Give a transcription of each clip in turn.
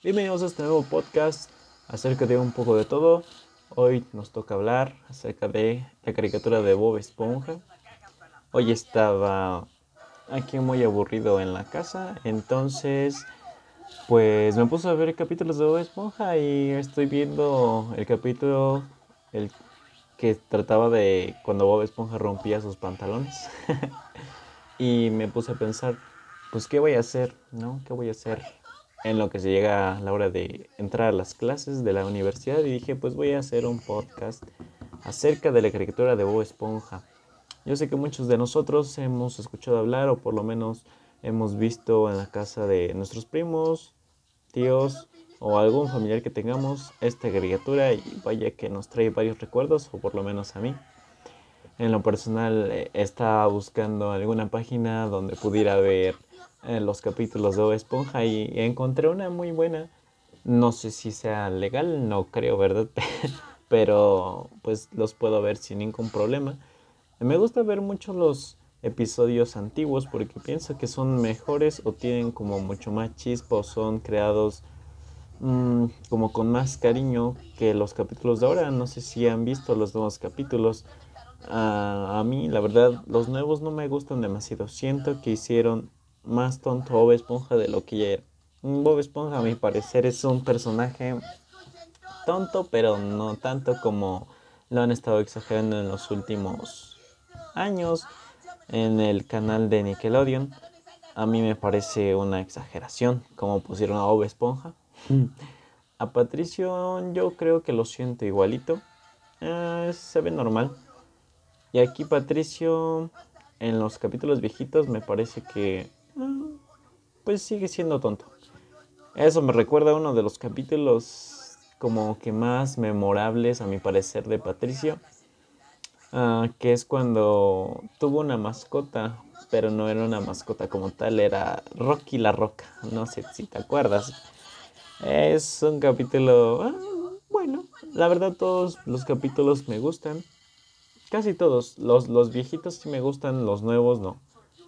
Bienvenidos a este nuevo podcast acerca de un poco de todo. Hoy nos toca hablar acerca de la caricatura de Bob Esponja. Hoy estaba aquí muy aburrido en la casa, entonces pues me puse a ver capítulos de Bob Esponja y estoy viendo el capítulo el que trataba de cuando Bob Esponja rompía sus pantalones. y me puse a pensar, pues qué voy a hacer, ¿no? ¿Qué voy a hacer? En lo que se llega a la hora de entrar a las clases de la universidad y dije, pues voy a hacer un podcast acerca de la caricatura de Bob Esponja. Yo sé que muchos de nosotros hemos escuchado hablar o por lo menos hemos visto en la casa de nuestros primos, tíos o algún familiar que tengamos esta caricatura y vaya que nos trae varios recuerdos o por lo menos a mí. En lo personal eh, estaba buscando alguna página donde pudiera ver en los capítulos de Esponja y encontré una muy buena. No sé si sea legal, no creo, ¿verdad? Pero pues los puedo ver sin ningún problema. Me gusta ver mucho los episodios antiguos porque pienso que son mejores o tienen como mucho más chispa o son creados mm, como con más cariño que los capítulos de ahora. No sé si han visto los nuevos capítulos. a mí, la verdad, los nuevos no me gustan demasiado. Siento que hicieron más tonto Bob Esponja de lo que ya era. Bob Esponja, a mi parecer, es un personaje tonto, pero no tanto como lo han estado exagerando en los últimos años en el canal de Nickelodeon. A mí me parece una exageración como pusieron a Bob Esponja. A Patricio yo creo que lo siento igualito. Eh, se ve normal. Y aquí Patricio en los capítulos viejitos me parece que pues sigue siendo tonto. Eso me recuerda a uno de los capítulos como que más memorables a mi parecer de Patricio, ah, que es cuando tuvo una mascota, pero no era una mascota como tal, era Rocky la Roca, no sé si te acuerdas. Es un capítulo, ah, bueno, la verdad todos los capítulos me gustan, casi todos, los, los viejitos sí me gustan, los nuevos no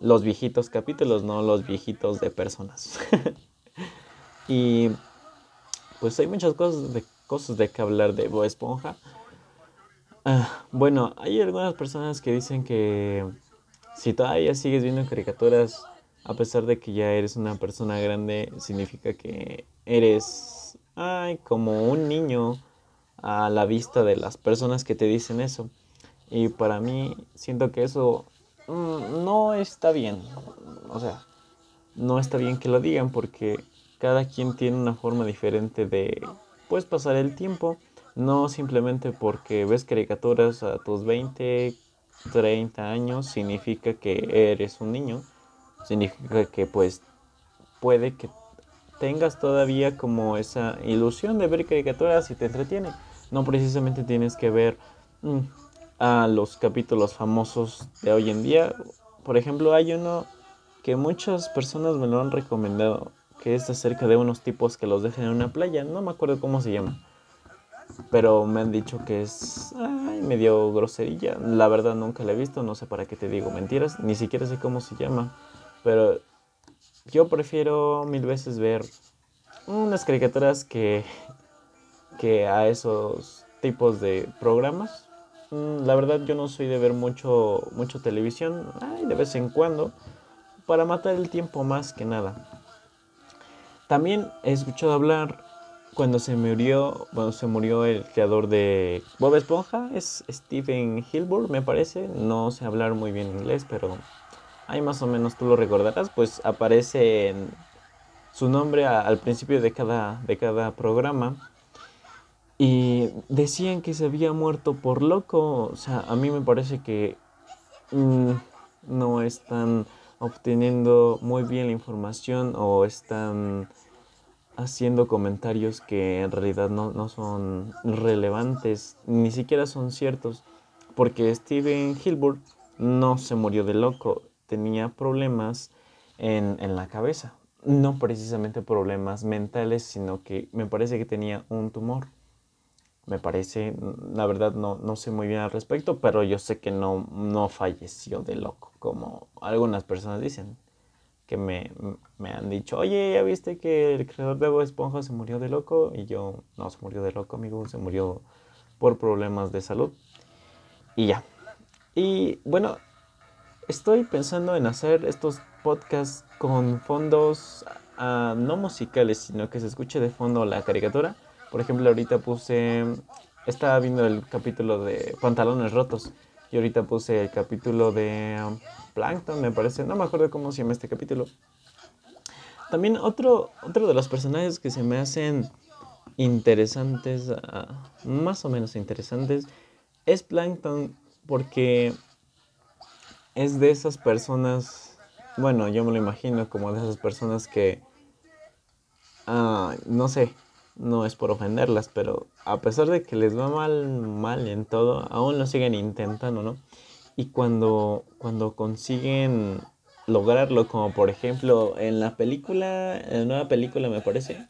los viejitos capítulos, no los viejitos de personas. y pues hay muchas cosas de, cosas de que hablar de Bob Esponja. Ah, bueno, hay algunas personas que dicen que si todavía sigues viendo caricaturas, a pesar de que ya eres una persona grande, significa que eres ay, como un niño a la vista de las personas que te dicen eso. Y para mí siento que eso no está bien. O sea, no está bien que lo digan porque cada quien tiene una forma diferente de pues pasar el tiempo. No simplemente porque ves caricaturas a tus 20, 30 años significa que eres un niño. Significa que pues puede que tengas todavía como esa ilusión de ver caricaturas y te entretiene. No precisamente tienes que ver mm, a los capítulos famosos de hoy en día. Por ejemplo, hay uno que muchas personas me lo han recomendado, que es acerca de unos tipos que los dejan en una playa. No me acuerdo cómo se llama. Pero me han dicho que es ay, medio groserilla. La verdad nunca la he visto, no sé para qué te digo mentiras, ni siquiera sé cómo se llama. Pero yo prefiero mil veces ver unas caricaturas que, que a esos tipos de programas. Mm, la verdad yo no soy de ver mucho, mucho televisión, de vez en cuando, para matar el tiempo más que nada. También he escuchado hablar cuando se murió, cuando se murió el creador de Bob Esponja, es Stephen Hilbert, me parece. No sé hablar muy bien inglés, pero ahí más o menos tú lo recordarás, pues aparece en su nombre al principio de cada, de cada programa. Y decían que se había muerto por loco. O sea, a mí me parece que mm, no están obteniendo muy bien la información o están haciendo comentarios que en realidad no, no son relevantes, ni siquiera son ciertos, porque Steven Hilbert no se murió de loco, tenía problemas en, en la cabeza, no precisamente problemas mentales, sino que me parece que tenía un tumor me parece, la verdad no, no sé muy bien al respecto, pero yo sé que no, no falleció de loco, como algunas personas dicen, que me, han dicho, oye, ¿ya viste que el creador de Bob Esponja se murió de loco? Y yo, no, se murió de loco, amigo, se murió por problemas de salud. Y ya. Y bueno, estoy pensando en hacer estos podcasts con fondos ah, no musicales, sino que se escuche de fondo la caricatura. Por ejemplo, ahorita puse, estaba viendo el capítulo de Pantalones Rotos. Y ahorita puse el capítulo de um, Plankton, me parece. No me acuerdo cómo se llama este capítulo. También otro, otro de los personajes que se me hacen interesantes, ah, más o menos interesantes, es Plankton porque es de esas personas, bueno, yo me lo imagino como de esas personas que, ah, no sé, no es por ofenderlas, pero a pesar de que les va mal, mal en todo, aún lo siguen intentando, ¿no? Y cuando, cuando consiguen lograrlo, como por ejemplo en la película, en la nueva película me parece,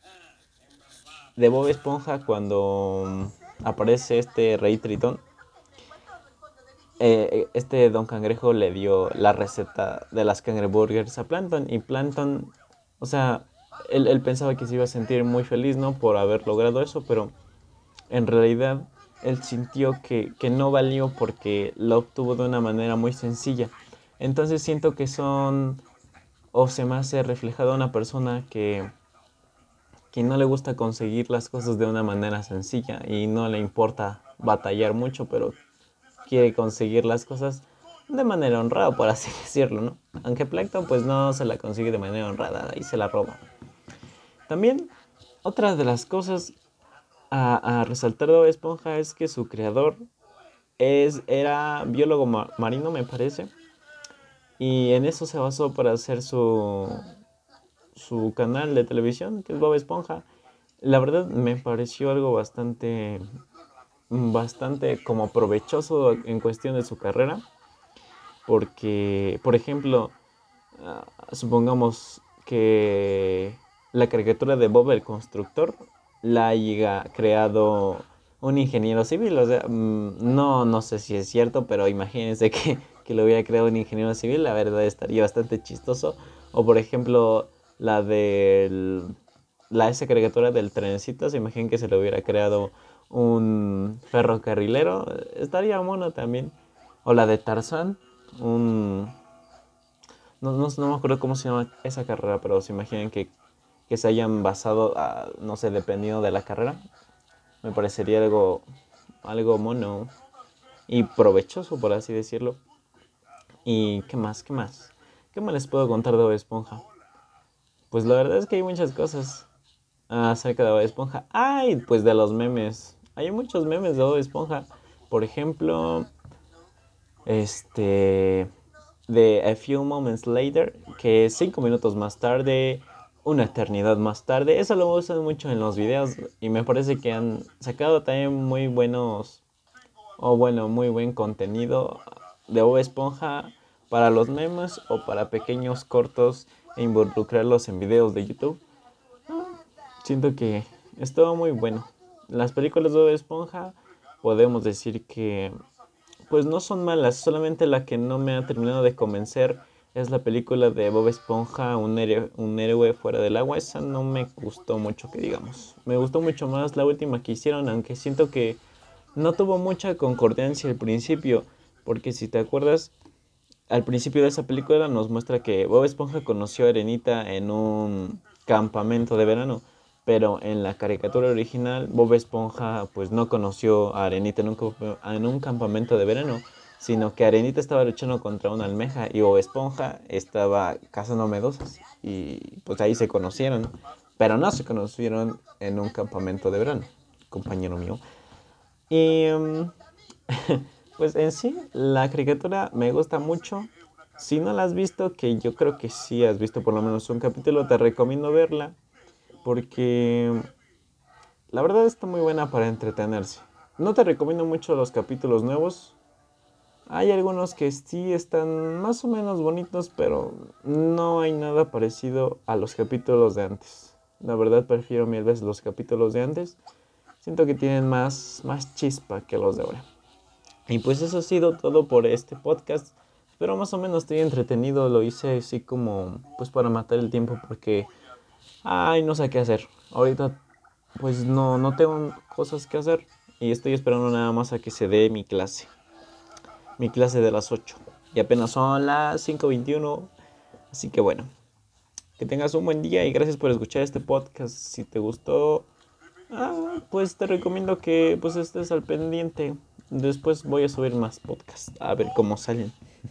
de Bob Esponja, cuando aparece este Rey Tritón, eh, este Don Cangrejo le dio la receta de las cangreburgers a Planton y Planton, o sea, él, pensaba que se iba a sentir muy feliz, ¿no? Por haber logrado eso, pero en realidad él sintió que, no valió porque lo obtuvo de una manera muy sencilla. Entonces siento que son, o se me hace reflejado una persona que, que no le gusta conseguir las cosas de una manera sencilla y no le importa batallar mucho, pero quiere conseguir las cosas de manera honrada, por así decirlo, ¿no? Aunque Plankton pues no se la consigue de manera honrada y se la roba. También otra de las cosas a, resaltar de Bob Esponja es que su creador es, era biólogo marino, me parece. Y en eso se basó para hacer su, su canal de televisión, que es Bob Esponja. La verdad me pareció algo bastante, bastante como provechoso en cuestión de su carrera. Porque, por ejemplo, ah, supongamos que la caricatura de Bob el Constructor la haya creado un ingeniero civil. O sea, mm, no, no sé si es cierto, pero imagínense que, que lo hubiera creado un ingeniero civil, la verdad estaría bastante chistoso. O por ejemplo, la de la esa caricatura del trenecito, se imaginen que se lo hubiera creado un ferrocarrilero, estaría mono también. O la de Tarzan, un... No, no, no me acuerdo cómo se llama esa carrera, pero se imaginen que que se hayan basado, a, no sé, dependiendo de la carrera. Me parecería algo, algo mono y provechoso, por así decirlo. ¿Y qué más? ¿Qué más? ¿Qué más les puedo contar de Bob Esponja? Pues la verdad es que hay muchas cosas acerca de Bob Esponja. ¡Ay! Pues de los memes. Hay muchos memes de Bob Esponja. Por ejemplo, este. De A Few Moments Later, que cinco minutos más tarde una eternidad más tarde. Eso lo usan mucho en los videos y me parece que han sacado también muy buenos o bueno, muy buen contenido de Bob Esponja para los memes o para pequeños cortos e involucrarlos en videos de YouTube. Siento que estuvo muy bueno. Las películas de Bob Esponja podemos decir que pues no son malas, solamente la que no me ha terminado de convencer es la película de Bob Esponja, un héroe, un héroe fuera del agua. Esa no me gustó mucho, que digamos. Me gustó mucho más la última que hicieron, aunque siento que no tuvo mucha concordancia al principio. Porque si te acuerdas, al principio de esa película nos muestra que Bob Esponja conoció a Arenita en un campamento de verano. Pero en la caricatura original, Bob Esponja pues no conoció a Arenita en un, en un campamento de verano sino que Arenita estaba luchando contra una almeja y o Esponja estaba cazando medusas y pues ahí se conocieron, pero no se conocieron en un campamento de verano, compañero mío. Y em, pues en sí, la caricatura me gusta mucho. Si no la has visto, que yo creo que sí has visto por lo menos un capítulo, te recomiendo verla porque la verdad está muy buena para entretenerse. No te recomiendo mucho los capítulos nuevos, hay algunos que sí están más o menos bonitos, pero no hay nada parecido a los capítulos de antes. La verdad prefiero mil veces los capítulos de antes. Siento que tienen más, más chispa que los de ahora. Y pues eso ha sido todo por este podcast. pero más o menos estoy entretenido, lo hice así como pues para matar el tiempo porque ay, no sé qué hacer. Ahorita pues no no tengo cosas que hacer y estoy esperando nada más a que se dé mi clase. Mi clase de las 8 y apenas son las 5:21, así que bueno. Que tengas un buen día y gracias por escuchar este podcast. Si te gustó, ah, pues te recomiendo que pues estés al pendiente. Después voy a subir más podcasts a ver cómo salen.